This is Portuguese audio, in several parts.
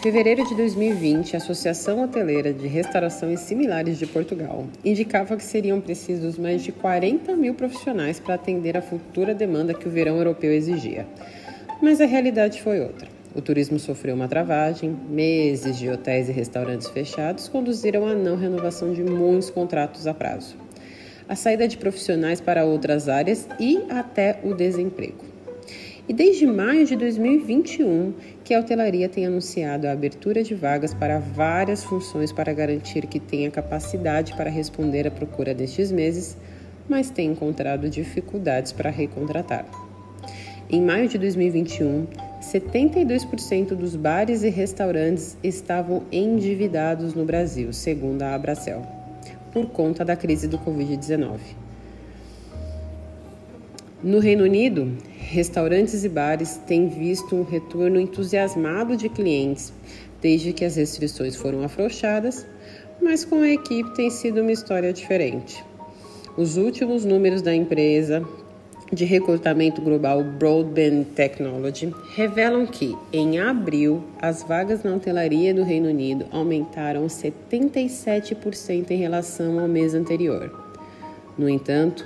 Em fevereiro de 2020, a Associação Hoteleira de Restauração e Similares de Portugal indicava que seriam precisos mais de 40 mil profissionais para atender a futura demanda que o verão europeu exigia. Mas a realidade foi outra. O turismo sofreu uma travagem, meses de hotéis e restaurantes fechados conduziram à não renovação de muitos contratos a prazo, a saída de profissionais para outras áreas e até o desemprego. E desde maio de 2021 que a hotelaria tem anunciado a abertura de vagas para várias funções para garantir que tenha capacidade para responder à procura destes meses, mas tem encontrado dificuldades para recontratar. Em maio de 2021, 72% dos bares e restaurantes estavam endividados no Brasil, segundo a Abracel, por conta da crise do Covid-19. No Reino Unido, restaurantes e bares têm visto um retorno entusiasmado de clientes desde que as restrições foram afrouxadas, mas com a equipe tem sido uma história diferente. Os últimos números da empresa de recrutamento global Broadband Technology revelam que, em abril, as vagas na hotelaria do Reino Unido aumentaram 77% em relação ao mês anterior. No entanto,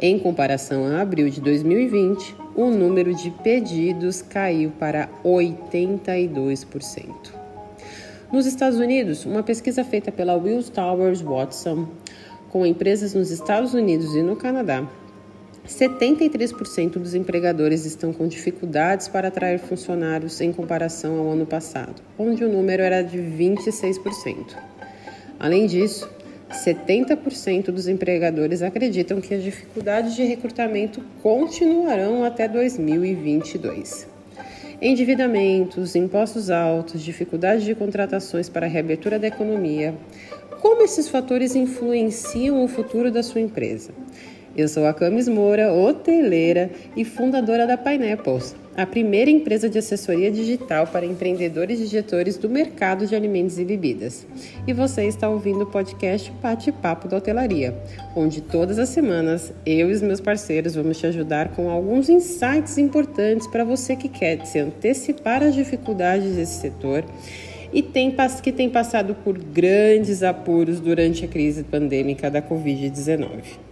em comparação a abril de 2020, o número de pedidos caiu para 82%. Nos Estados Unidos, uma pesquisa feita pela Wills Towers Watson com empresas nos Estados Unidos e no Canadá 73% dos empregadores estão com dificuldades para atrair funcionários em comparação ao ano passado, onde o número era de 26%. Além disso, 70% dos empregadores acreditam que as dificuldades de recrutamento continuarão até 2022. Endividamentos, impostos altos, dificuldades de contratações para a reabertura da economia. Como esses fatores influenciam o futuro da sua empresa? Eu sou a Camis Moura, hoteleira e fundadora da Pineapples, a primeira empresa de assessoria digital para empreendedores e gestores do mercado de alimentos e bebidas. E você está ouvindo o podcast Bate-Papo da Hotelaria, onde todas as semanas eu e os meus parceiros vamos te ajudar com alguns insights importantes para você que quer se antecipar às dificuldades desse setor e tem, que tem passado por grandes apuros durante a crise pandêmica da Covid-19.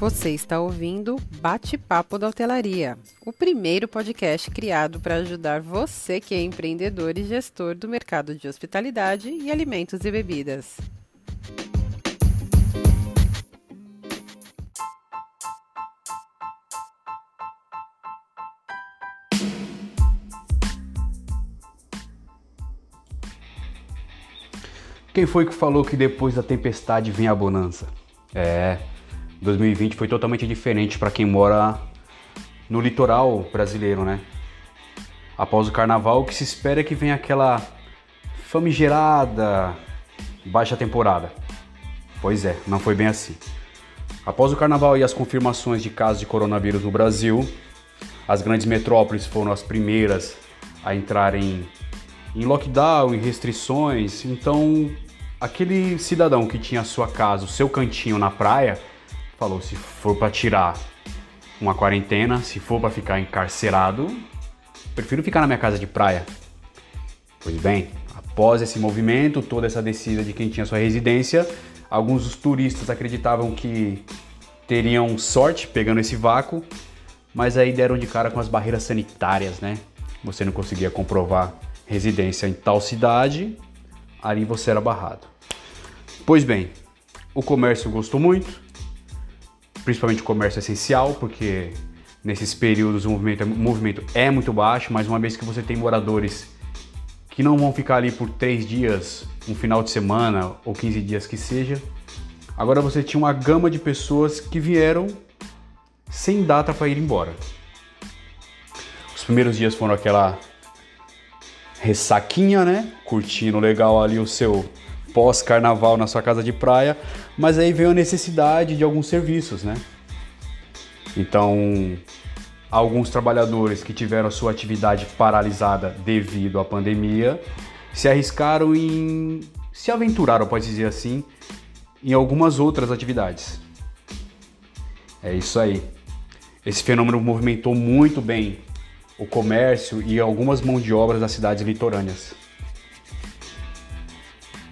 Você está ouvindo Bate-Papo da Hotelaria, o primeiro podcast criado para ajudar você que é empreendedor e gestor do mercado de hospitalidade e alimentos e bebidas. Quem foi que falou que depois da tempestade vem a bonança? É, 2020 foi totalmente diferente para quem mora no litoral brasileiro, né? Após o carnaval, o que se espera é que venha aquela famigerada baixa temporada. Pois é, não foi bem assim. Após o carnaval e as confirmações de casos de coronavírus no Brasil, as grandes metrópoles foram as primeiras a entrarem em lockdown, em restrições. Então, aquele cidadão que tinha a sua casa, o seu cantinho na praia, falou: se for para tirar uma quarentena, se for para ficar encarcerado, prefiro ficar na minha casa de praia. Pois bem, após esse movimento, toda essa descida de quem tinha sua residência, alguns dos turistas acreditavam que teriam sorte pegando esse vácuo, mas aí deram de cara com as barreiras sanitárias, né? Você não conseguia comprovar residência em tal cidade, ali você era barrado. Pois bem, o comércio gostou muito, principalmente o comércio essencial, porque nesses períodos o movimento, é, o movimento é muito baixo, mas uma vez que você tem moradores que não vão ficar ali por três dias, um final de semana ou 15 dias que seja, agora você tinha uma gama de pessoas que vieram sem data para ir embora. Os primeiros dias foram aquela ressaquinha, né? Curtindo legal ali o seu pós-carnaval na sua casa de praia, mas aí veio a necessidade de alguns serviços, né? Então, alguns trabalhadores que tiveram a sua atividade paralisada devido à pandemia se arriscaram em se aventuraram, pode dizer assim, em algumas outras atividades. É isso aí. Esse fenômeno movimentou muito bem o comércio e algumas mãos de obras das cidades litorâneas.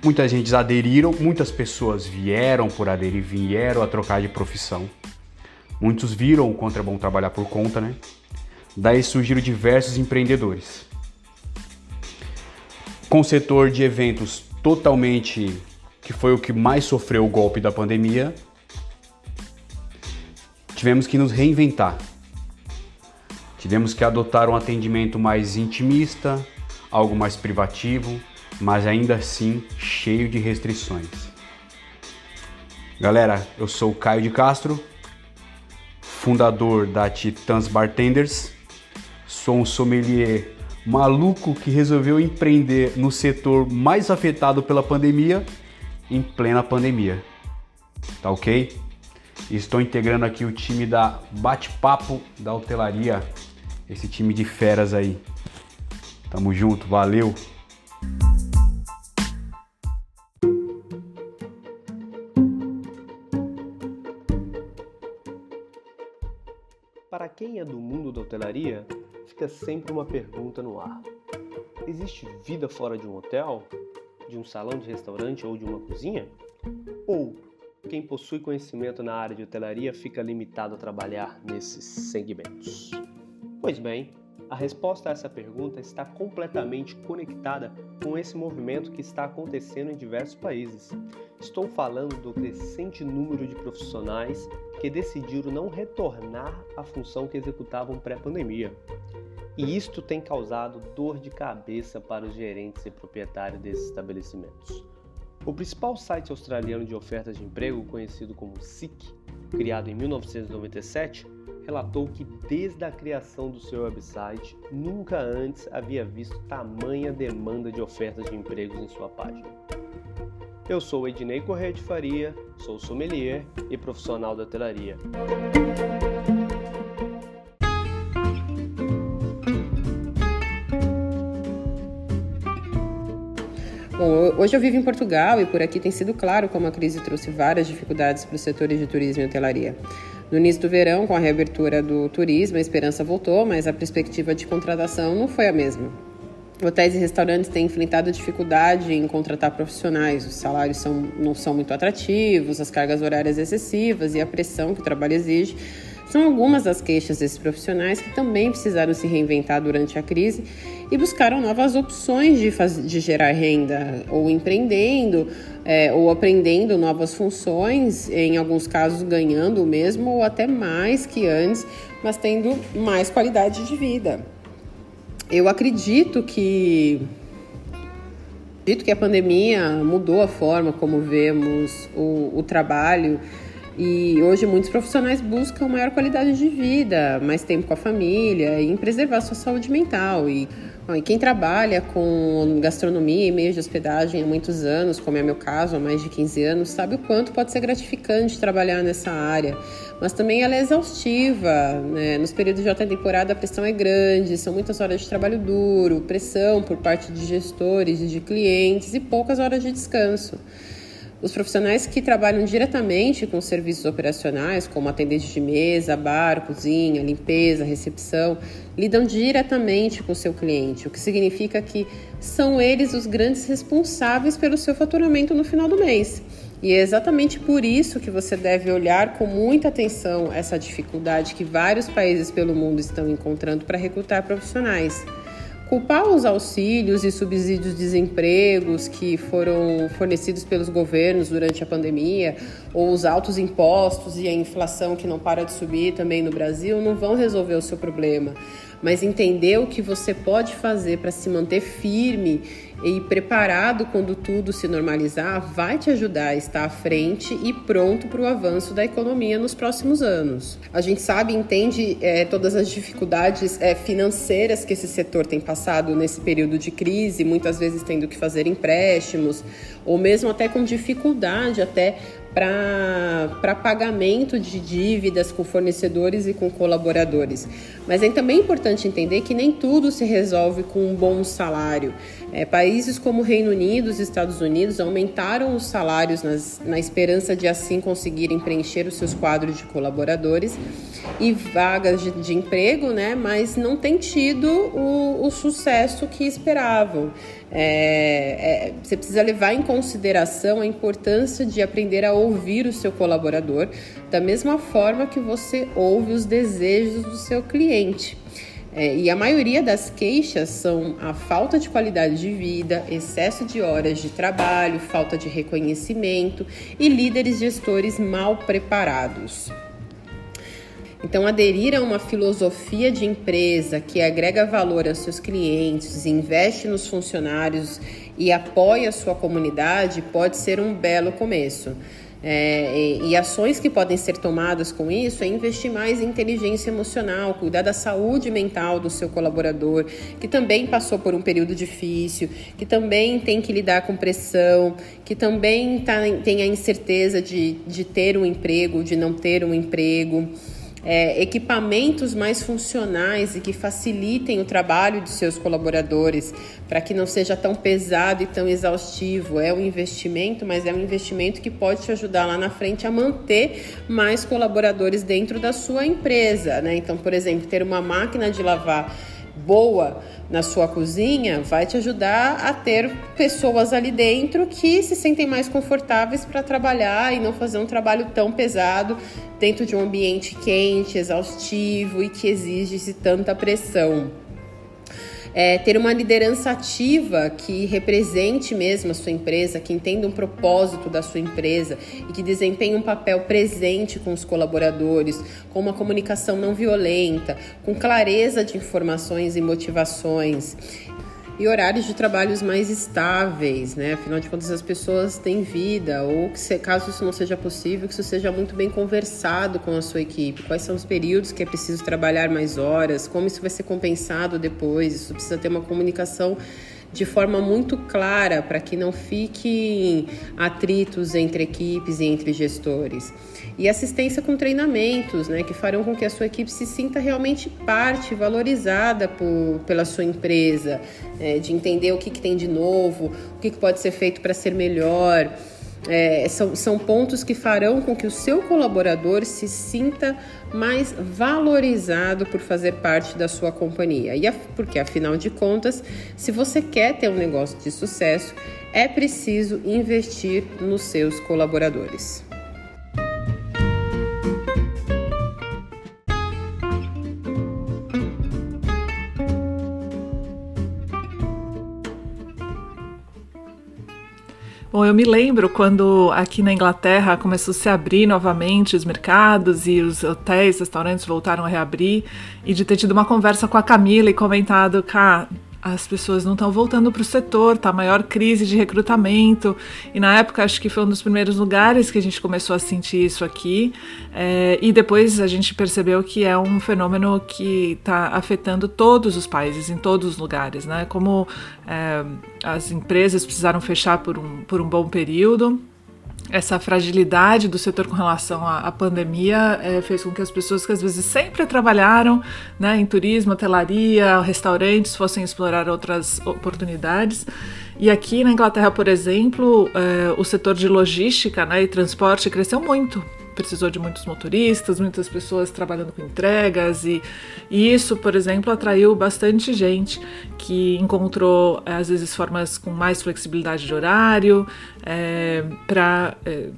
Muitas gente aderiram, muitas pessoas vieram por aderir, vieram a trocar de profissão. Muitos viram o quanto é bom trabalhar por conta, né? Daí surgiram diversos empreendedores. Com o setor de eventos totalmente que foi o que mais sofreu o golpe da pandemia, tivemos que nos reinventar. Tivemos que adotar um atendimento mais intimista, algo mais privativo, mas ainda assim cheio de restrições. Galera, eu sou o Caio de Castro, fundador da Titãs Bartenders. Sou um sommelier maluco que resolveu empreender no setor mais afetado pela pandemia em plena pandemia. Tá ok? Estou integrando aqui o time da Bate-Papo da Hotelaria, esse time de feras aí. Tamo junto, valeu! Para quem é do mundo da hotelaria, fica sempre uma pergunta no ar: existe vida fora de um hotel, de um salão de restaurante ou de uma cozinha? Ou quem possui conhecimento na área de hotelaria fica limitado a trabalhar nesses segmentos? Pois bem, a resposta a essa pergunta está completamente conectada com esse movimento que está acontecendo em diversos países. Estou falando do crescente número de profissionais que decidiram não retornar à função que executavam pré-pandemia. E isto tem causado dor de cabeça para os gerentes e proprietários desses estabelecimentos. O principal site australiano de ofertas de emprego, conhecido como SIC, criado em 1997, relatou que desde a criação do seu website nunca antes havia visto tamanha demanda de ofertas de empregos em sua página. Eu sou Ednei Correia de Faria, sou sommelier e profissional da hotelaria. Bom, hoje eu vivo em Portugal e por aqui tem sido claro como a crise trouxe várias dificuldades para os setores de turismo e hotelaria. No início do verão, com a reabertura do turismo, a esperança voltou, mas a perspectiva de contratação não foi a mesma. Hotéis e restaurantes têm enfrentado dificuldade em contratar profissionais, os salários são, não são muito atrativos, as cargas horárias excessivas e a pressão que o trabalho exige são algumas das queixas desses profissionais que também precisaram se reinventar durante a crise e buscaram novas opções de, de gerar renda, ou empreendendo, é, ou aprendendo novas funções, em alguns casos ganhando o mesmo ou até mais que antes, mas tendo mais qualidade de vida. Eu acredito que acredito que a pandemia mudou a forma como vemos o, o trabalho e hoje muitos profissionais buscam maior qualidade de vida, mais tempo com a família e em preservar sua saúde mental. E, e quem trabalha com gastronomia e meios de hospedagem há muitos anos, como é meu caso, há mais de 15 anos, sabe o quanto pode ser gratificante trabalhar nessa área. Mas também ela é exaustiva. Né? Nos períodos de alta temporada a pressão é grande, são muitas horas de trabalho duro, pressão por parte de gestores e de clientes e poucas horas de descanso. Os profissionais que trabalham diretamente com serviços operacionais, como atendente de mesa, bar, cozinha, limpeza, recepção, lidam diretamente com o seu cliente, o que significa que são eles os grandes responsáveis pelo seu faturamento no final do mês. E é exatamente por isso que você deve olhar com muita atenção essa dificuldade que vários países pelo mundo estão encontrando para recrutar profissionais. Culpar os auxílios e subsídios de desempregos que foram fornecidos pelos governos durante a pandemia, ou os altos impostos e a inflação que não para de subir também no Brasil, não vão resolver o seu problema. Mas entender o que você pode fazer para se manter firme e preparado quando tudo se normalizar vai te ajudar a estar à frente e pronto para o avanço da economia nos próximos anos. A gente sabe entende é, todas as dificuldades é, financeiras que esse setor tem passado nesse período de crise, muitas vezes tendo que fazer empréstimos ou mesmo até com dificuldade até para pagamento de dívidas com fornecedores e com colaboradores. Mas é também importante entender que nem tudo se resolve com um bom salário. É, países como Reino Unido e Estados Unidos aumentaram os salários nas, na esperança de assim conseguirem preencher os seus quadros de colaboradores e vagas de, de emprego, né? mas não têm tido o, o sucesso que esperavam. É, é, você precisa levar em consideração a importância de aprender a ouvir o seu colaborador, da mesma forma que você ouve os desejos do seu cliente. É, e a maioria das queixas são a falta de qualidade de vida, excesso de horas de trabalho, falta de reconhecimento e líderes gestores mal preparados. Então, aderir a uma filosofia de empresa que agrega valor aos seus clientes, investe nos funcionários e apoia a sua comunidade pode ser um belo começo. É, e, e, ações que podem ser tomadas com isso é investir mais em inteligência emocional, cuidar da saúde mental do seu colaborador, que também passou por um período difícil, que também tem que lidar com pressão, que também tá, tem a incerteza de, de ter um emprego, de não ter um emprego é, equipamentos mais funcionais e que facilitem o trabalho de seus colaboradores, para que não seja tão pesado e tão exaustivo. É um investimento, mas é um investimento que pode te ajudar lá na frente a manter mais colaboradores dentro da sua empresa. Né? Então, por exemplo, ter uma máquina de lavar boa na sua cozinha vai te ajudar a ter pessoas ali dentro que se sentem mais confortáveis para trabalhar e não fazer um trabalho tão pesado dentro de um ambiente quente, exaustivo e que exige tanta pressão. É, ter uma liderança ativa que represente mesmo a sua empresa, que entenda um propósito da sua empresa e que desempenhe um papel presente com os colaboradores, com uma comunicação não violenta, com clareza de informações e motivações e horários de trabalhos mais estáveis, né? Afinal de contas, as pessoas têm vida, ou que se, caso isso não seja possível, que isso seja muito bem conversado com a sua equipe. Quais são os períodos que é preciso trabalhar mais horas, como isso vai ser compensado depois. Isso precisa ter uma comunicação de forma muito clara para que não fiquem atritos entre equipes e entre gestores. E assistência com treinamentos, né, que farão com que a sua equipe se sinta realmente parte, valorizada por, pela sua empresa, é, de entender o que, que tem de novo, o que, que pode ser feito para ser melhor. É, são, são pontos que farão com que o seu colaborador se sinta mais valorizado por fazer parte da sua companhia. E porque, afinal de contas, se você quer ter um negócio de sucesso, é preciso investir nos seus colaboradores. Bom, eu me lembro quando aqui na Inglaterra começou a se abrir novamente os mercados e os hotéis, restaurantes voltaram a reabrir e de ter tido uma conversa com a Camila e comentado, cá, as pessoas não estão voltando para o setor, tá maior crise de recrutamento. E na época acho que foi um dos primeiros lugares que a gente começou a sentir isso aqui. É, e depois a gente percebeu que é um fenômeno que está afetando todos os países, em todos os lugares, né? Como é, as empresas precisaram fechar por um, por um bom período essa fragilidade do setor com relação à, à pandemia é, fez com que as pessoas que às vezes sempre trabalharam né, em turismo, hotelaria, restaurantes fossem explorar outras oportunidades. E aqui na Inglaterra, por exemplo, é, o setor de logística né, e transporte cresceu muito precisou de muitos motoristas, muitas pessoas trabalhando com entregas e, e isso, por exemplo, atraiu bastante gente que encontrou às vezes formas com mais flexibilidade de horário é, para é,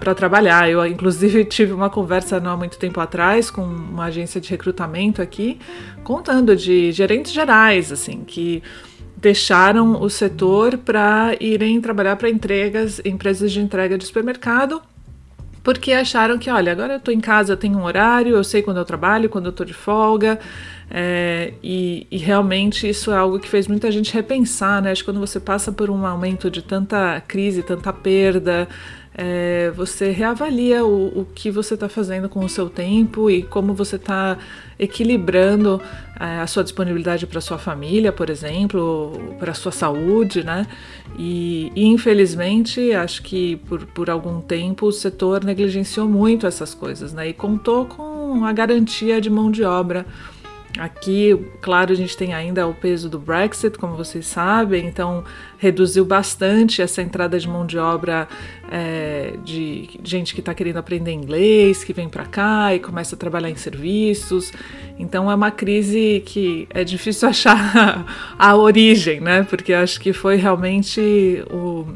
tra trabalhar. Eu inclusive tive uma conversa não há muito tempo atrás com uma agência de recrutamento aqui, contando de gerentes gerais, assim, que deixaram o setor para irem trabalhar para entregas, empresas de entrega de supermercado porque acharam que, olha, agora eu estou em casa, eu tenho um horário, eu sei quando eu trabalho, quando eu estou de folga, É, e, e, realmente isso é algo que fez muita gente repensar, né? Acho que quando você passa por um aumento de tanta crise, tanta perda, é, você reavalia o, o que você está fazendo com o seu tempo e como você está equilibrando é, a sua disponibilidade para sua família, por exemplo, para sua saúde, né? E, e, infelizmente, acho que por, por algum tempo o setor negligenciou muito essas coisas, né? E contou com a garantia de mão de obra Aqui, claro, a gente tem ainda o peso do Brexit, como vocês sabem, então reduziu bastante essa entrada de mão de obra é, de gente que está querendo aprender inglês, que vem para cá e começa a trabalhar em serviços. Então é uma crise que é difícil achar a origem, né? Porque acho que foi realmente o,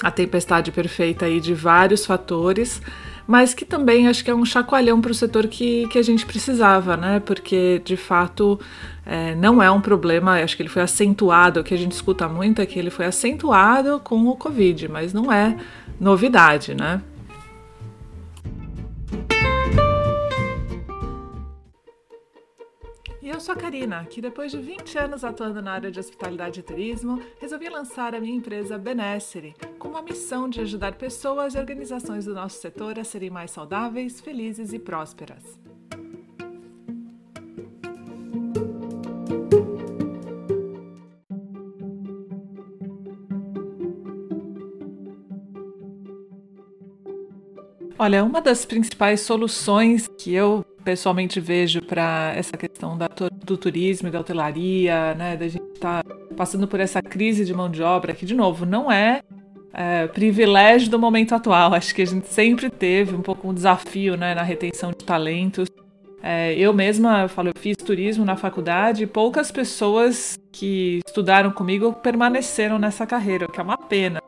a tempestade perfeita aí de vários fatores mas que também acho que é um chacoalhão para o setor que, que a gente precisava, né? Porque de fato é, não é um problema, acho que ele foi acentuado, o que a gente escuta muito é que ele foi acentuado com o Covid, mas não é novidade, né? E eu sou a Karina, que depois de 20 anos atuando na área de hospitalidade e turismo, resolvi lançar a minha empresa Benessere, com uma missão de ajudar pessoas e organizações do nosso setor a serem mais saudáveis, felizes e prósperas. Olha, uma das principais soluções que eu pessoalmente vejo para essa questão da, do turismo da hotelaria, né, da gente estar tá passando por essa crise de mão de obra, que, de novo, não é, é, privilégio do momento atual. Acho que a gente sempre teve um pouco um desafio né, na retenção de talentos. É, eu mesma, eu falo, eu fiz turismo na faculdade e poucas pessoas que estudaram comigo permaneceram nessa carreira, o que é uma pena.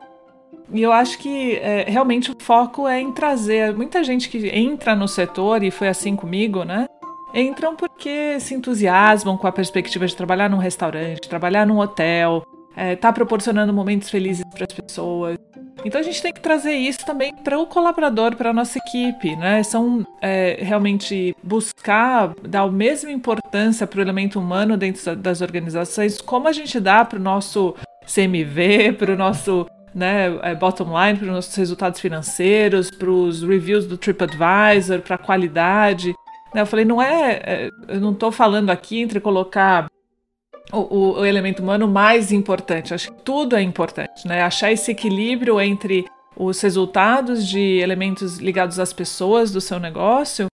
E eu acho que é, realmente o foco é em trazer muita gente que entra no setor, e foi assim comigo, né? Entram porque se entusiasmam com a perspectiva de trabalhar num restaurante, trabalhar num hotel, é, tá proporcionando momentos felizes para as pessoas. Então a gente tem que trazer isso também para o colaborador, para a nossa equipe, né? São é, realmente buscar dar a mesma importância para o elemento humano dentro das organizações, como a gente dá para o nosso CMV, para o nosso né, é, bottom line, para os nossos resultados financeiros, para os reviews do TripAdvisor, para a qualidade. Né? Eu falei, não é, é eu não estou falando aqui entre colocar o, o, elemento humano mais importante. Acho que tudo é importante, né? Achar esse equilíbrio entre os resultados de elementos ligados às pessoas do seu negócio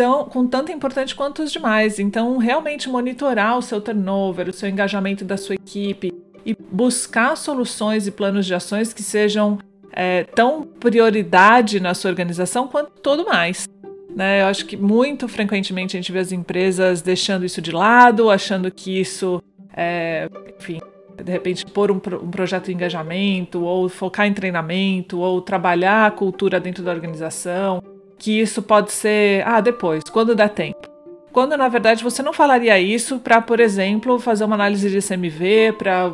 tão, com tanto importante quanto os demais. Então, realmente monitorar o seu turnover, o seu engajamento da sua equipe, e buscar soluções e planos de ações que sejam é, tão prioridade na sua organização quanto todo mais. Né? Eu acho que muito frequentemente a gente vê as empresas deixando isso de lado, achando que isso, é, enfim, de repente pôr um, um, projeto de engajamento, ou focar em treinamento, ou trabalhar a cultura dentro da organização, que isso pode ser, ah, depois, quando der tempo. Quando na verdade você não falaria isso para, por exemplo, fazer uma análise de CMV, para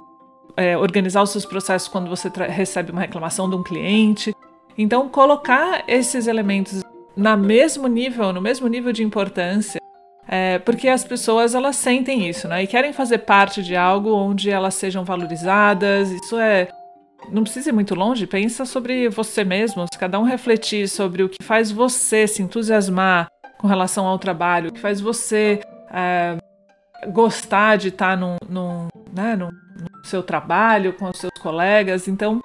é, organizar os seus processos quando você recebe uma reclamação de um cliente. Então, colocar esses elementos na mesmo nível, no mesmo nível de importância, é, porque as pessoas elas sentem isso, né? E querem fazer parte de algo onde elas sejam valorizadas. Isso é não precisa ir muito longe. Pensa sobre você mesmo. Se cada um refletir sobre o que faz você se entusiasmar com relação ao trabalho, o que faz você é, gostar de estar num, num, né, num no seu trabalho, com os seus colegas. Então,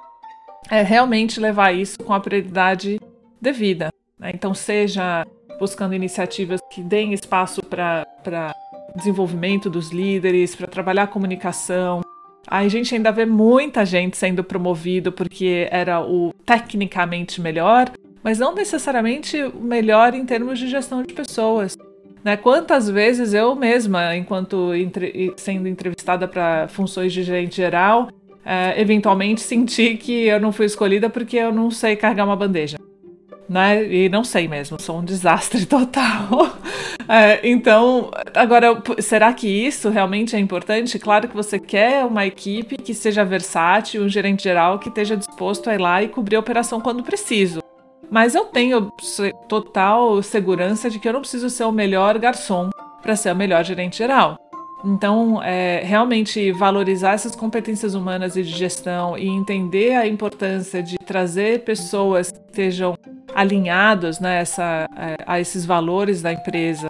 é realmente levar isso com a prioridade devida. Né? Então, seja buscando iniciativas que deem espaço para desenvolvimento dos líderes, para trabalhar a comunicação. A gente ainda vê muita gente sendo promovido porque era o tecnicamente melhor, mas não necessariamente o melhor em termos de gestão de pessoas. Né? Quantas vezes eu mesma, enquanto entre, sendo entrevistada para funções de gerente geral, é, eventualmente senti que eu não fui escolhida porque eu não sei carregar uma bandeja. Né? E não sei mesmo, sou um desastre total. É, então, agora, será que isso realmente é importante? Claro que você quer uma equipe que seja versátil, um gerente geral que esteja disposto a ir lá e cobrir a operação quando preciso. Mas eu tenho total segurança de que eu não preciso ser o melhor garçom para ser a melhor gerente geral. Então, é, realmente valorizar essas competências humanas e de gestão e entender a importância de trazer pessoas que estejam alinhadas né, essa, é, a esses valores da empresa,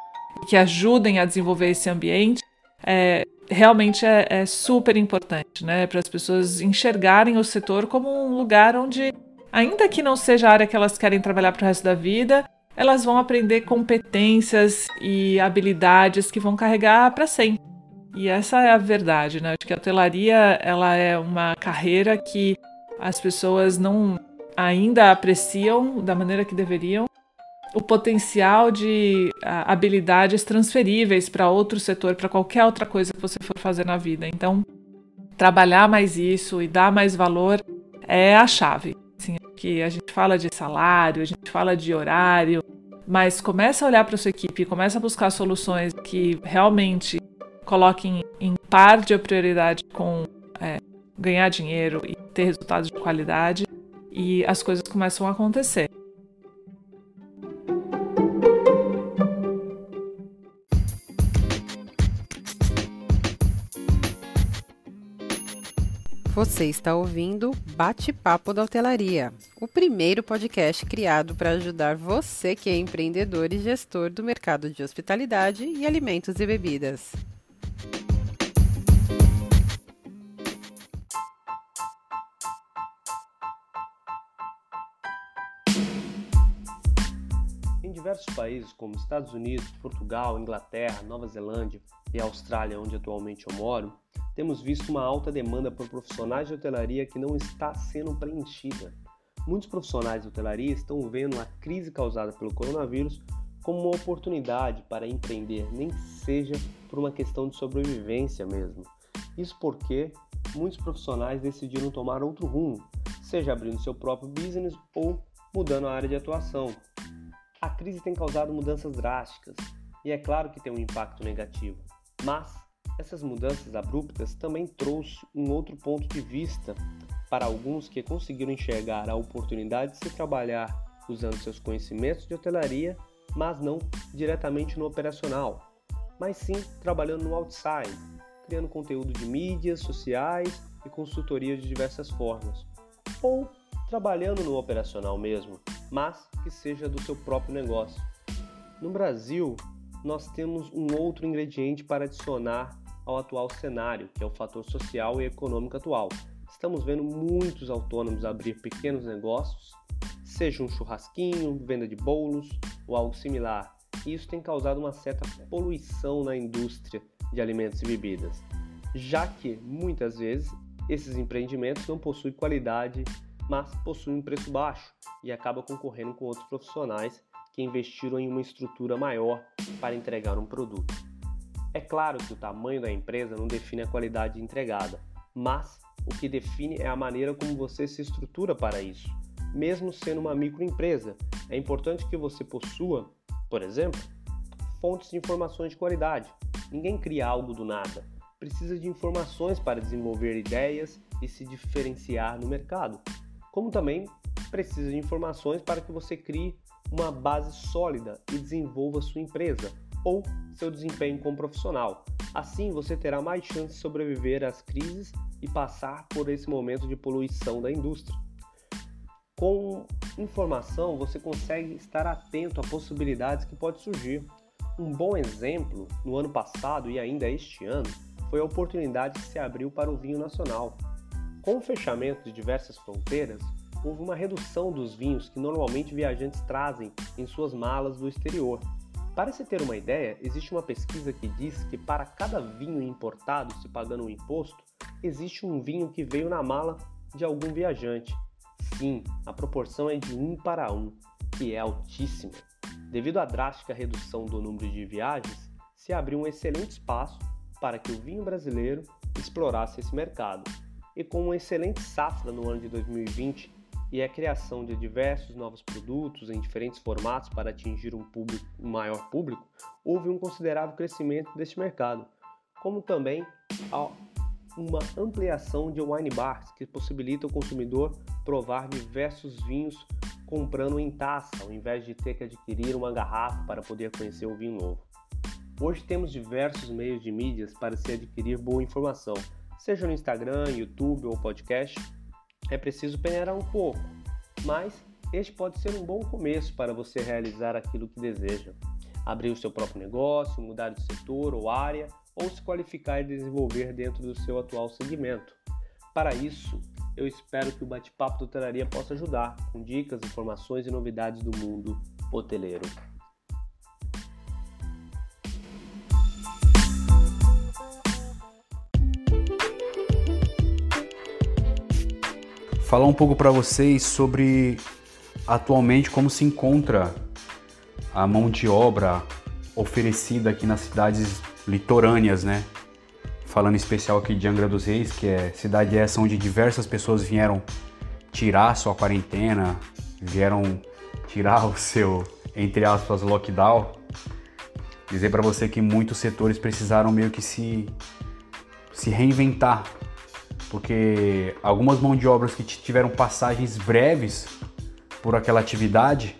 que ajudem a desenvolver esse ambiente, é, realmente é, é, super importante né, para as pessoas enxergarem o setor como um lugar onde, ainda que não seja a área que elas querem trabalhar para o resto da vida, elas vão aprender competências e habilidades que vão carregar para sempre. E essa é a verdade, né? Acho que a hotelaria ela é uma carreira que as pessoas não ainda apreciam da maneira que deveriam o potencial de a, habilidades transferíveis para outro setor, para qualquer outra coisa que você for fazer na vida. Então, trabalhar mais isso e dar mais valor é a chave. Que a gente fala de salário, a gente fala de horário, mas começa a olhar para sua equipe, começa a buscar soluções que realmente coloquem em par de prioridade com é, ganhar dinheiro e ter resultados de qualidade e as coisas começam a acontecer. Você está ouvindo Bate-Papo da Hotelaria, o primeiro podcast criado para ajudar você que é empreendedor e gestor do mercado de hospitalidade e alimentos e bebidas. Diversos países como Estados Unidos, Portugal, Inglaterra, Nova Zelândia e Austrália, onde atualmente eu moro, temos visto uma alta demanda por profissionais de hotelaria que não está sendo preenchida. Muitos profissionais de hotelaria estão vendo a crise causada pelo coronavírus como uma oportunidade para empreender, nem seja por uma questão de sobrevivência mesmo. Isso porque muitos profissionais decidiram tomar outro rumo, seja abrindo seu próprio business ou mudando a área de atuação. A crise tem causado mudanças drásticas e é claro que tem um impacto negativo, mas essas mudanças abruptas também trouxe um outro ponto de vista para alguns que conseguiram enxergar a oportunidade de se trabalhar usando seus conhecimentos de hotelaria, mas não diretamente no operacional, mas sim trabalhando no outside, criando conteúdo de mídias sociais e consultoria de diversas formas, ou trabalhando no operacional mesmo, mas que seja do seu próprio negócio. No Brasil, nós temos um outro ingrediente para adicionar ao atual cenário, que é o fator social e econômico atual. Estamos vendo muitos autônomos abrir pequenos negócios, seja um churrasquinho, venda de bolos ou algo similar. E isso tem causado uma certa poluição na indústria de alimentos e bebidas, já que muitas vezes esses empreendimentos não possuem qualidade, mas possuem um preço baixo e acaba concorrendo com outros profissionais que investiram em uma estrutura maior para entregar um produto. É claro que o tamanho da empresa não define a qualidade entregada, mas o que define é a maneira como você se estrutura para isso. Mesmo sendo uma microempresa, é importante que você possua, por exemplo, fontes de informações de qualidade. Ninguém cria algo do nada. Precisa de informações para desenvolver ideias e se diferenciar no mercado. Como também precisa de informações para que você crie uma base sólida e desenvolva sua empresa, ou seu desempenho como profissional. Assim, você terá mais chance de sobreviver às crises e passar por esse momento de poluição da indústria. Com informação, você consegue estar atento a possibilidades que podem surgir. Um bom exemplo, no ano passado e ainda este ano, foi a oportunidade que se abriu para o vinho nacional. Com o fechamento de diversas fronteiras, houve uma redução dos vinhos que normalmente viajantes trazem em suas malas do exterior. Para se ter uma ideia, existe uma pesquisa que diz que para cada vinho importado se pagando um imposto, existe um vinho que veio na mala de algum viajante. Sim, a proporção é de 1 para 1, que é altíssima. Devido à drástica redução do número de viagens, se abriu um excelente espaço para que o vinho brasileiro explorasse esse mercado. E com uma excelente safra no ano de 2020, e a criação de diversos novos produtos em diferentes formatos para atingir um, público, um maior público, houve um considerável crescimento deste mercado, como também uma ampliação de wine bars que possibilita o consumidor provar diversos vinhos comprando em taça, ao invés de ter que adquirir uma garrafa para poder conhecer o vinho novo. Hoje temos diversos meios de mídias para se adquirir boa informação, seja no Instagram, YouTube ou podcast. É preciso peneirar um pouco, mas este pode ser um bom começo para você realizar aquilo que deseja. Abrir o seu próprio negócio, mudar de setor ou área, ou se qualificar e desenvolver dentro do seu atual segmento. Para isso, eu espero que o bate-papo do Hotelaria possa ajudar com dicas, informações e novidades do mundo hoteleiro. Falar um pouco para vocês sobre atualmente como se encontra a mão de obra oferecida aqui nas cidades litorâneas, né? Falando em especial aqui de Angra dos Reis, que é cidade essa onde diversas pessoas vieram tirar sua quarentena, vieram tirar o seu, entre aspas, lockdown. Dizer para você que muitos setores precisaram meio que se, se reinventar, porque algumas mãos de obras que tiveram passagens breves por aquela atividade,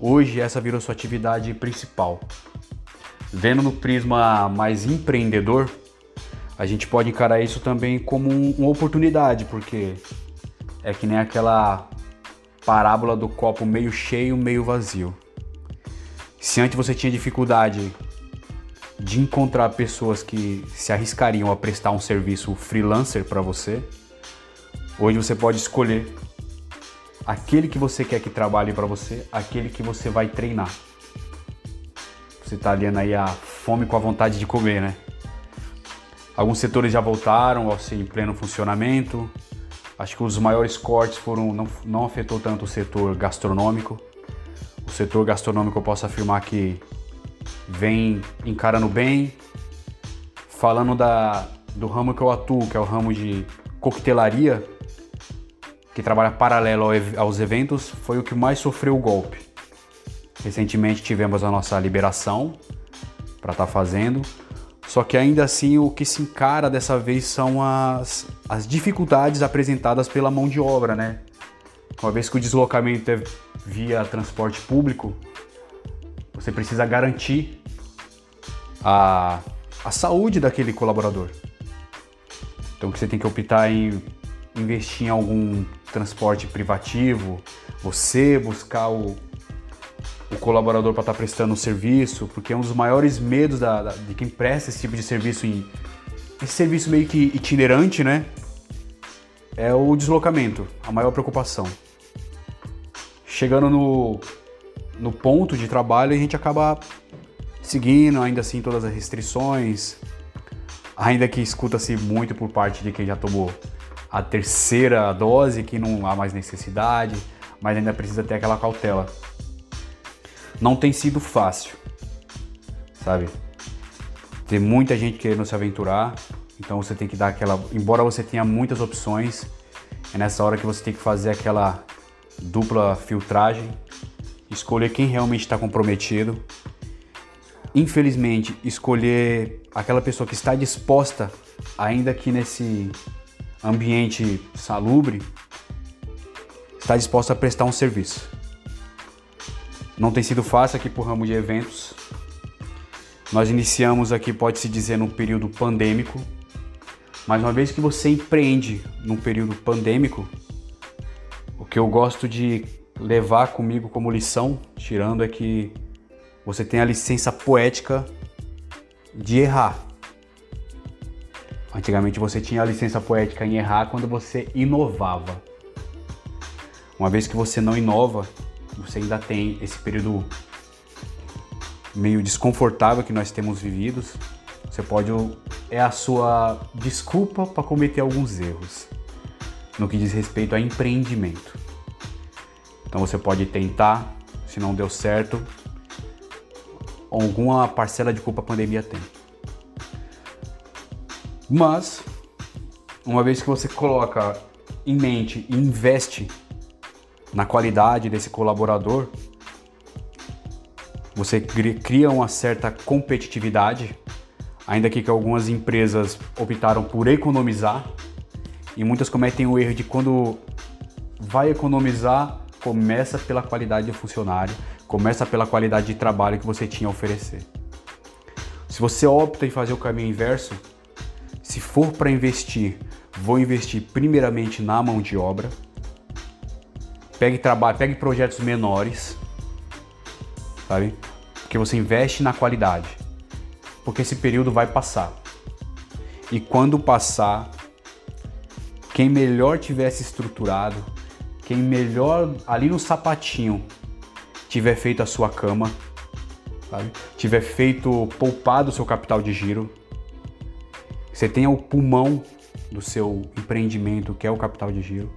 hoje essa virou sua atividade principal. Vendo no prisma mais empreendedor, a gente pode encarar isso também como um, uma oportunidade, porque é que nem aquela parábola do copo meio cheio, meio vazio. Se antes você tinha dificuldade de encontrar pessoas que se arriscariam a prestar um serviço freelancer para você, hoje você pode escolher aquele que você quer que trabalhe para você, aquele que você vai treinar. Você está aliando aí a fome com a vontade de comer, né? Alguns setores já voltaram ao seu pleno funcionamento. Acho que os maiores cortes foram não, não afetou tanto o setor gastronômico. O setor gastronômico eu posso afirmar que vem encarando bem. Falando da, do ramo que eu atuo, que é o ramo de coquetelaria, que trabalha paralelo aos eventos, foi o que mais sofreu o golpe. Recentemente tivemos a nossa liberação para estar tá fazendo, só que ainda assim o que se encara dessa vez são as, as dificuldades apresentadas pela mão de obra, né? Uma vez que o deslocamento é via transporte público, você precisa garantir a, a saúde daquele colaborador. Então você tem que optar em investir em algum transporte privativo, você buscar o, o colaborador para estar tá prestando o serviço, porque é um dos maiores medos da, da, de quem presta esse tipo de serviço, em, esse serviço meio que itinerante, né? É o deslocamento, a maior preocupação. Chegando no, no ponto de trabalho, a gente acaba seguindo ainda assim todas as restrições, ainda que escuta-se muito por parte de quem já tomou a terceira dose, que não há mais necessidade, mas ainda precisa ter aquela cautela. Não tem sido fácil, sabe? Tem muita gente querendo se aventurar, então você tem que dar aquela. Embora você tenha muitas opções, é nessa hora que você tem que fazer aquela dupla filtragem, escolher quem realmente está comprometido. Infelizmente, escolher aquela pessoa que está disposta, ainda que nesse ambiente salubre, está disposto a prestar um serviço. Não tem sido fácil aqui por ramo de eventos. Nós iniciamos aqui, pode-se dizer, num período pandêmico, mas uma vez que você empreende num período pandêmico, o que eu gosto de levar comigo como lição, tirando, é que você tem a licença poética de errar. Antigamente você tinha a licença poética em errar quando você inovava. Uma vez que você não inova, você ainda tem esse período meio desconfortável que nós temos vividos. Você pode é a sua desculpa para cometer alguns erros no que diz respeito a empreendimento. Então você pode tentar, se não deu certo, alguma parcela de culpa a pandemia tem. Mas, uma vez que você coloca em mente e investe na qualidade desse colaborador, você cria uma certa competitividade, ainda que, algumas empresas optaram por economizar e muitas cometem o erro de quando vai economizar, começa pela qualidade do funcionário, começa pela qualidade de trabalho que você tinha a oferecer. Se você opta em fazer o caminho inverso, se for para investir, vou investir primeiramente na mão de obra. Pegue trabalho, pegue projetos menores, sabe? Porque você investe na qualidade. Porque esse período vai passar. E quando passar, quem melhor tivesse estruturado, quem melhor ali no sapatinho tiver feito a sua cama, sabe? tiver feito poupado o seu capital de giro, você tenha o pulmão do seu empreendimento, que é o capital de giro.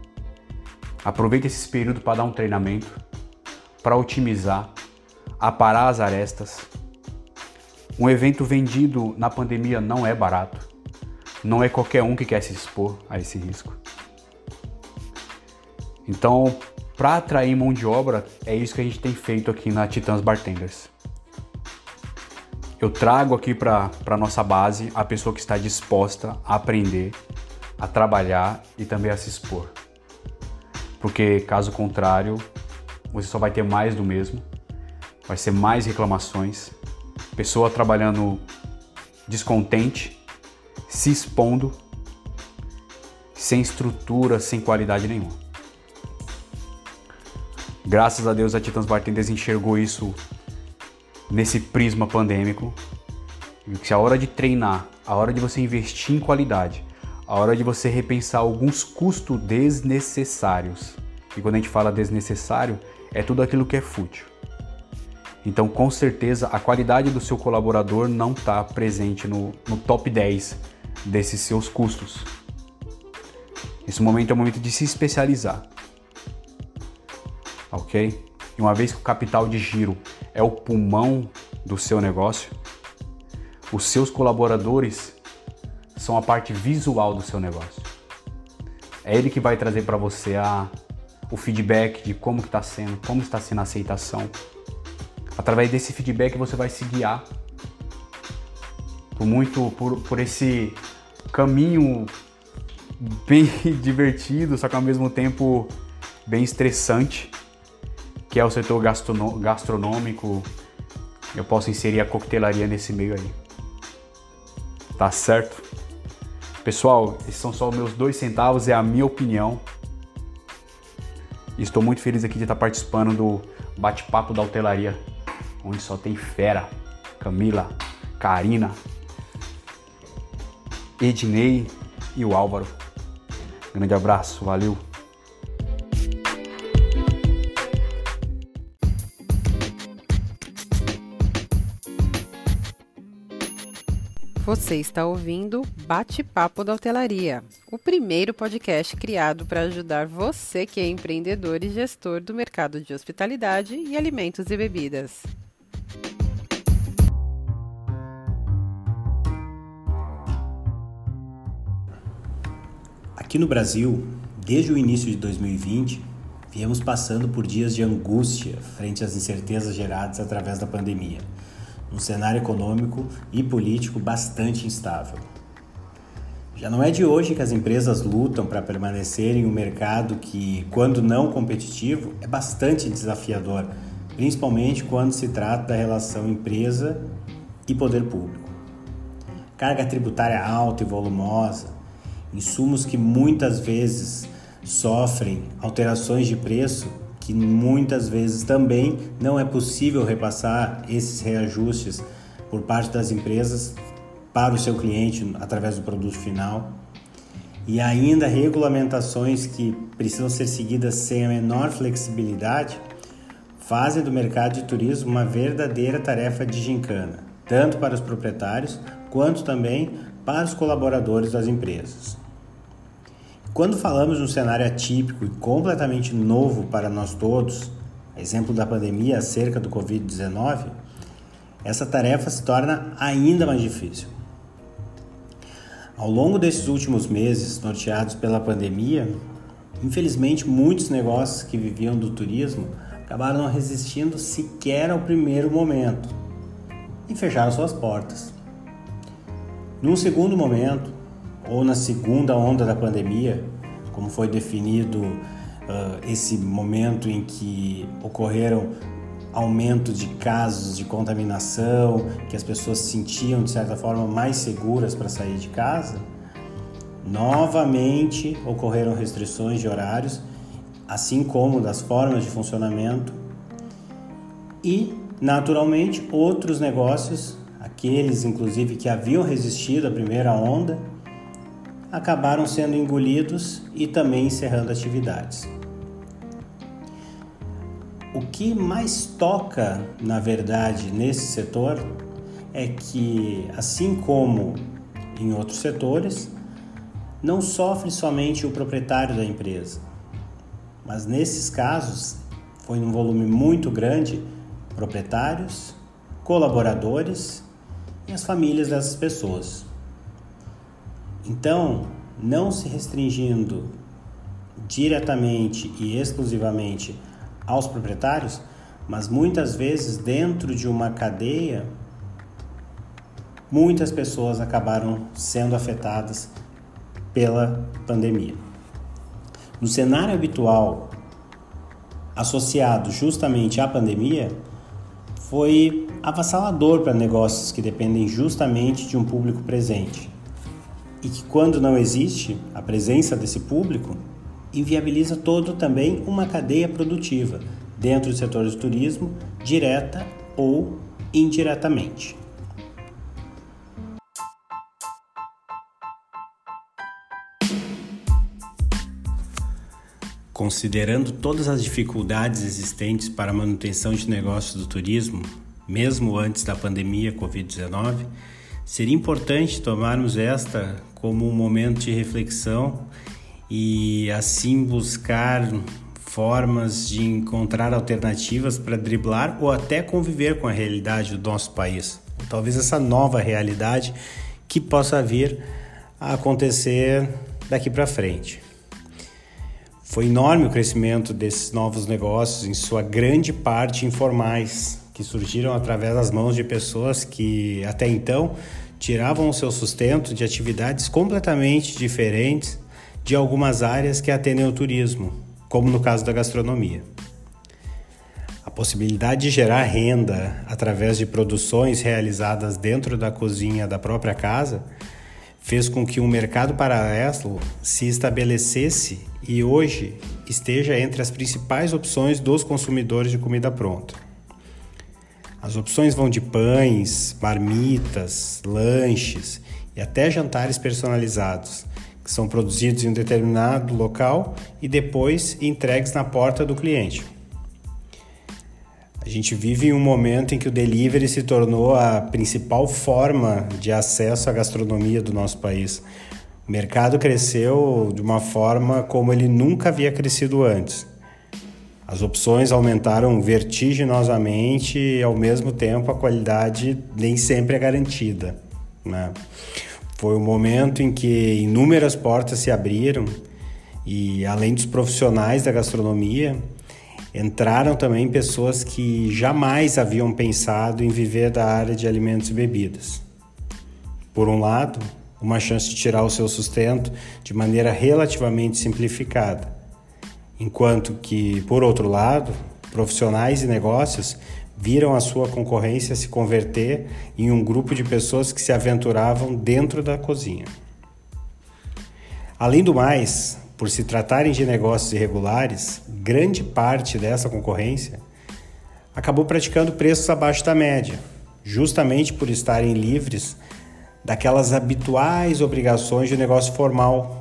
Aproveite esse período para dar um treinamento, para otimizar, aparar as arestas. Um evento vendido na pandemia não é barato. Não é qualquer um que quer se expor a esse risco. Então, para atrair mão de obra, é isso que a gente tem feito aqui na Titãs Bartenders eu trago aqui para a nossa base a pessoa que está disposta a aprender, a trabalhar e também a se expor. Porque caso contrário, você só vai ter mais do mesmo, vai ser mais reclamações, pessoa trabalhando descontente, se expondo, sem estrutura, sem qualidade nenhuma. Graças a Deus a Titãs Bartenders enxergou isso nesse prisma pandêmico, que a hora de treinar, a hora de você investir em qualidade, a hora de você repensar alguns custos desnecessários. E quando a gente fala desnecessário, é tudo aquilo que é fútil. Então, com certeza, a qualidade do seu colaborador não está presente no, no top 10 desses seus custos. Esse momento é o momento de se especializar. Ok? E uma vez que o capital de giro é o pulmão do seu negócio, os seus colaboradores são a parte visual do seu negócio. É ele que vai trazer para você a, o feedback de como está sendo, como está sendo a aceitação. Através desse feedback você vai se guiar por muito por, por esse caminho bem divertido, só que ao mesmo tempo bem estressante que é o setor gastronômico, eu posso inserir a coquetelaria nesse meio aí. Tá certo? Pessoal, esses são só meus dois centavos, é a minha opinião. Estou muito feliz aqui de estar participando do bate-papo da hotelaria, onde só tem fera, Camila, Karina, Ednei e o Álvaro. Grande abraço, valeu! Você está ouvindo Bate-Papo da Hotelaria, o primeiro podcast criado para ajudar você que é empreendedor e gestor do mercado de hospitalidade e alimentos e bebidas. Aqui no Brasil, desde o início de 2020, viemos passando por dias de angústia frente às incertezas geradas através da pandemia um cenário econômico e político bastante instável. Já não é de hoje que as empresas lutam para permanecer em um mercado que, quando não competitivo, é bastante desafiador, principalmente quando se trata da relação empresa e poder público. Carga tributária alta e volumosa, insumos que muitas vezes sofrem alterações de preço que muitas vezes também não é possível repassar esses reajustes por parte das empresas para o seu cliente através do produto final. E ainda regulamentações que precisam ser seguidas sem a menor flexibilidade fazem do mercado de turismo uma verdadeira tarefa de gincana, tanto para os proprietários quanto também para os colaboradores das empresas. Quando falamos de um cenário atípico e completamente novo para nós todos, exemplo da pandemia acerca do Covid-19, essa tarefa se torna ainda mais difícil. Ao longo desses últimos meses, norteados pela pandemia, infelizmente muitos negócios que viviam do turismo acabaram não resistindo sequer ao primeiro momento e fecharam suas portas. Num segundo momento, ou na segunda onda da pandemia, como foi definido uh, esse momento em que ocorreram aumento de casos de contaminação, que as pessoas se sentiam de certa forma mais seguras para sair de casa, novamente ocorreram restrições de horários, assim como das formas de funcionamento. E, naturalmente, outros negócios, aqueles inclusive que haviam resistido à primeira onda, acabaram sendo engolidos e também encerrando atividades. O que mais toca, na verdade, nesse setor é que, assim como em outros setores, não sofre somente o proprietário da empresa, mas nesses casos foi um volume muito grande proprietários, colaboradores e as famílias dessas pessoas. Então, não se restringindo diretamente e exclusivamente aos proprietários, mas muitas vezes dentro de uma cadeia, muitas pessoas acabaram sendo afetadas pela pandemia. No cenário habitual associado justamente à pandemia, foi avassalador para negócios que dependem justamente de um público presente. E que, quando não existe a presença desse público, inviabiliza todo também uma cadeia produtiva dentro do setor de turismo, direta ou indiretamente. Considerando todas as dificuldades existentes para a manutenção de negócios do turismo, mesmo antes da pandemia Covid-19, seria importante tomarmos esta como um momento de reflexão e assim buscar formas de encontrar alternativas para driblar ou até conviver com a realidade do nosso país. Talvez essa nova realidade que possa vir a acontecer daqui para frente. Foi enorme o crescimento desses novos negócios, em sua grande parte informais, que surgiram através das mãos de pessoas que até então tiravam o seu sustento de atividades completamente diferentes de algumas áreas que atendem ao turismo, como no caso da gastronomia. A possibilidade de gerar renda através de produções realizadas dentro da cozinha da própria casa fez com que um mercado paralelo se estabelecesse e hoje esteja entre as principais opções dos consumidores de comida pronta. As opções vão de pães, marmitas, lanches e até jantares personalizados, que são produzidos em um determinado local e depois entregues na porta do cliente. A gente vive em um momento em que o delivery se tornou a principal forma de acesso à gastronomia do nosso país. O mercado cresceu de uma forma como ele nunca havia crescido antes. As opções aumentaram vertiginosamente e, ao mesmo tempo, a qualidade nem sempre é garantida. Né? Foi o um momento em que inúmeras portas se abriram e, além dos profissionais da gastronomia, entraram também pessoas que jamais haviam pensado em viver da área de alimentos e bebidas. Por um lado, uma chance de tirar o seu sustento de maneira relativamente simplificada, enquanto que, por outro lado, profissionais e negócios viram a sua concorrência se converter em um grupo de pessoas que se aventuravam dentro da cozinha. Além do mais, por se tratarem de negócios irregulares, grande parte dessa concorrência acabou praticando preços abaixo da média, justamente por estarem livres daquelas habituais obrigações de negócio formal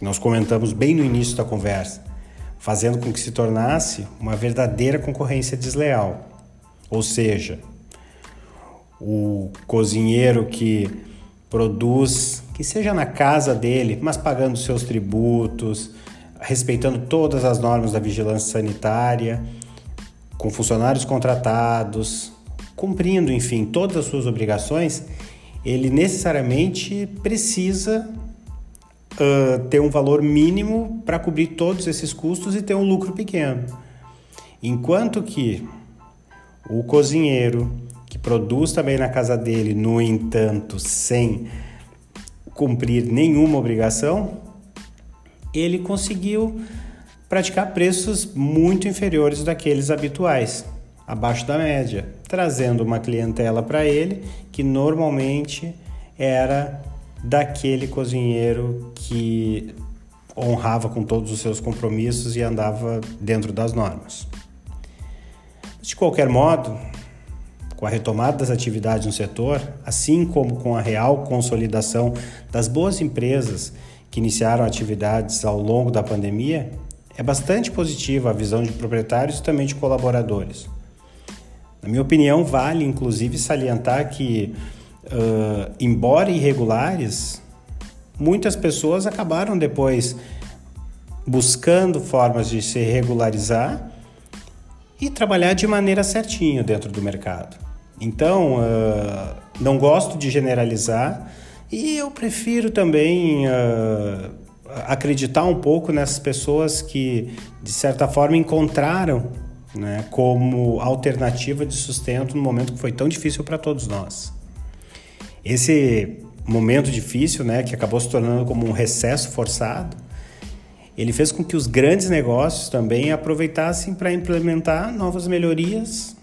que nós comentamos bem no início da conversa fazendo com que se tornasse uma verdadeira concorrência desleal. Ou seja, o cozinheiro que produz, que seja na casa dele, mas pagando seus tributos, respeitando todas as normas da vigilância sanitária, com funcionários contratados, cumprindo, enfim, todas as suas obrigações, ele necessariamente precisa uh, ter um valor mínimo para cobrir todos esses custos e ter um lucro pequeno. Enquanto que o cozinheiro que produz também na casa dele, no entanto, sem cumprir nenhuma obrigação, ele conseguiu praticar preços muito inferiores daqueles habituais. abaixo da média, trazendo uma clientela para ele que normalmente era daquele cozinheiro que honrava com todos os seus compromissos e andava dentro das normas. De qualquer modo, com a retomada das atividades no setor, assim como com a real consolidação das boas empresas que iniciaram atividades ao longo da pandemia, é bastante positiva a visão de proprietários e também de colaboradores. Na minha opinião, vale inclusive salientar que, uh, embora irregulares, muitas pessoas acabaram depois buscando formas de se regularizar e trabalhar de maneira certinho dentro do mercado. Então, uh, não gosto de generalizar e eu prefiro também uh, acreditar um pouco nessas pessoas que, de certa forma, encontraram né, como alternativa de sustento no momento que foi tão difícil para todos nós. Esse momento difícil, né, que acabou se tornando como um recesso forçado, ele fez com que os grandes negócios também aproveitassem para implementar novas melhorias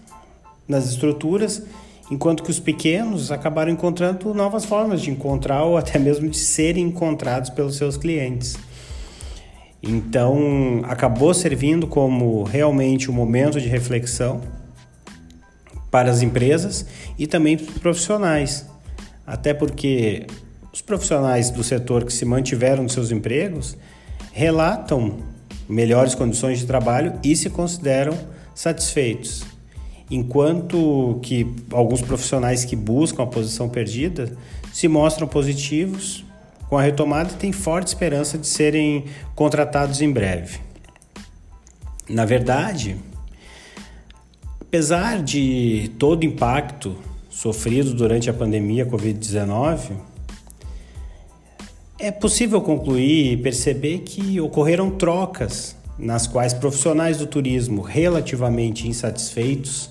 nas estruturas, enquanto que os pequenos acabaram encontrando novas formas de encontrar ou até mesmo de serem encontrados pelos seus clientes. Então, acabou servindo como realmente um momento de reflexão para as empresas e também para os profissionais. Até porque os profissionais do setor que se mantiveram nos seus empregos relatam melhores condições de trabalho e se consideram satisfeitos. Enquanto que alguns profissionais que buscam a posição perdida se mostram positivos com a retomada, tem forte esperança de serem contratados em breve. Na verdade, apesar de todo o impacto sofrido durante a pandemia Covid-19, é possível concluir e perceber que ocorreram trocas nas quais profissionais do turismo relativamente insatisfeitos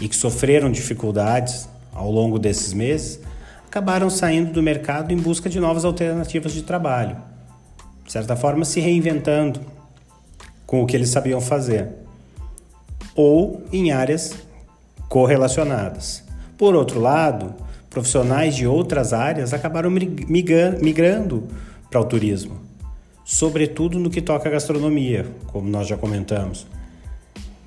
e que sofreram dificuldades ao longo desses meses acabaram saindo do mercado em busca de novas alternativas de trabalho, de certa forma se reinventando com o que eles sabiam fazer, ou em áreas correlacionadas. Por outro lado, profissionais de outras áreas acabaram migrando para o turismo, sobretudo no que toca à gastronomia, como nós já comentamos,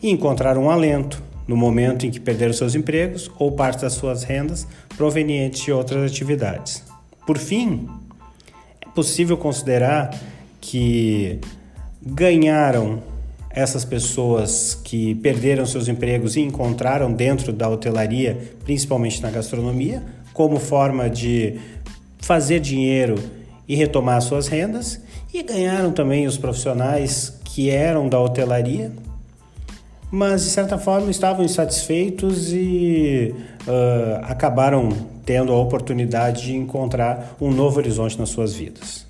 e encontraram um alento no momento em que perderam seus empregos ou parte das suas rendas provenientes de outras atividades. Por fim, é possível considerar que ganharam essas pessoas que perderam seus empregos e encontraram dentro da hotelaria, principalmente na gastronomia, como forma de fazer dinheiro e retomar suas rendas, e ganharam também os profissionais que eram da hotelaria mas de certa forma estavam insatisfeitos e uh, acabaram tendo a oportunidade de encontrar um novo horizonte nas suas vidas.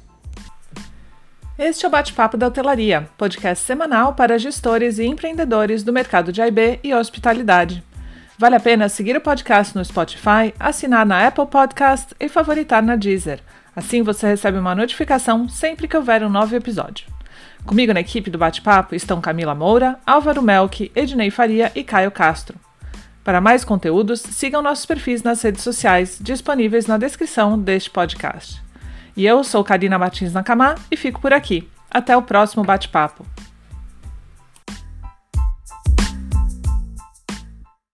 Este é o Bate-Papo da Hotelaria, podcast semanal para gestores e empreendedores do mercado de AIB e hospitalidade. Vale a pena seguir o podcast no Spotify, assinar na Apple Podcast e favoritar na Deezer. Assim você recebe uma notificação sempre que houver um novo episódio. Comigo na equipe do Bate-Papo estão Camila Moura, Álvaro Melk, Ednei Faria e Caio Castro. Para mais conteúdos, sigam nossos perfis nas redes sociais, disponíveis na descrição deste podcast. E eu sou Karina Martins Nakamá e fico por aqui. Até o próximo bate-papo.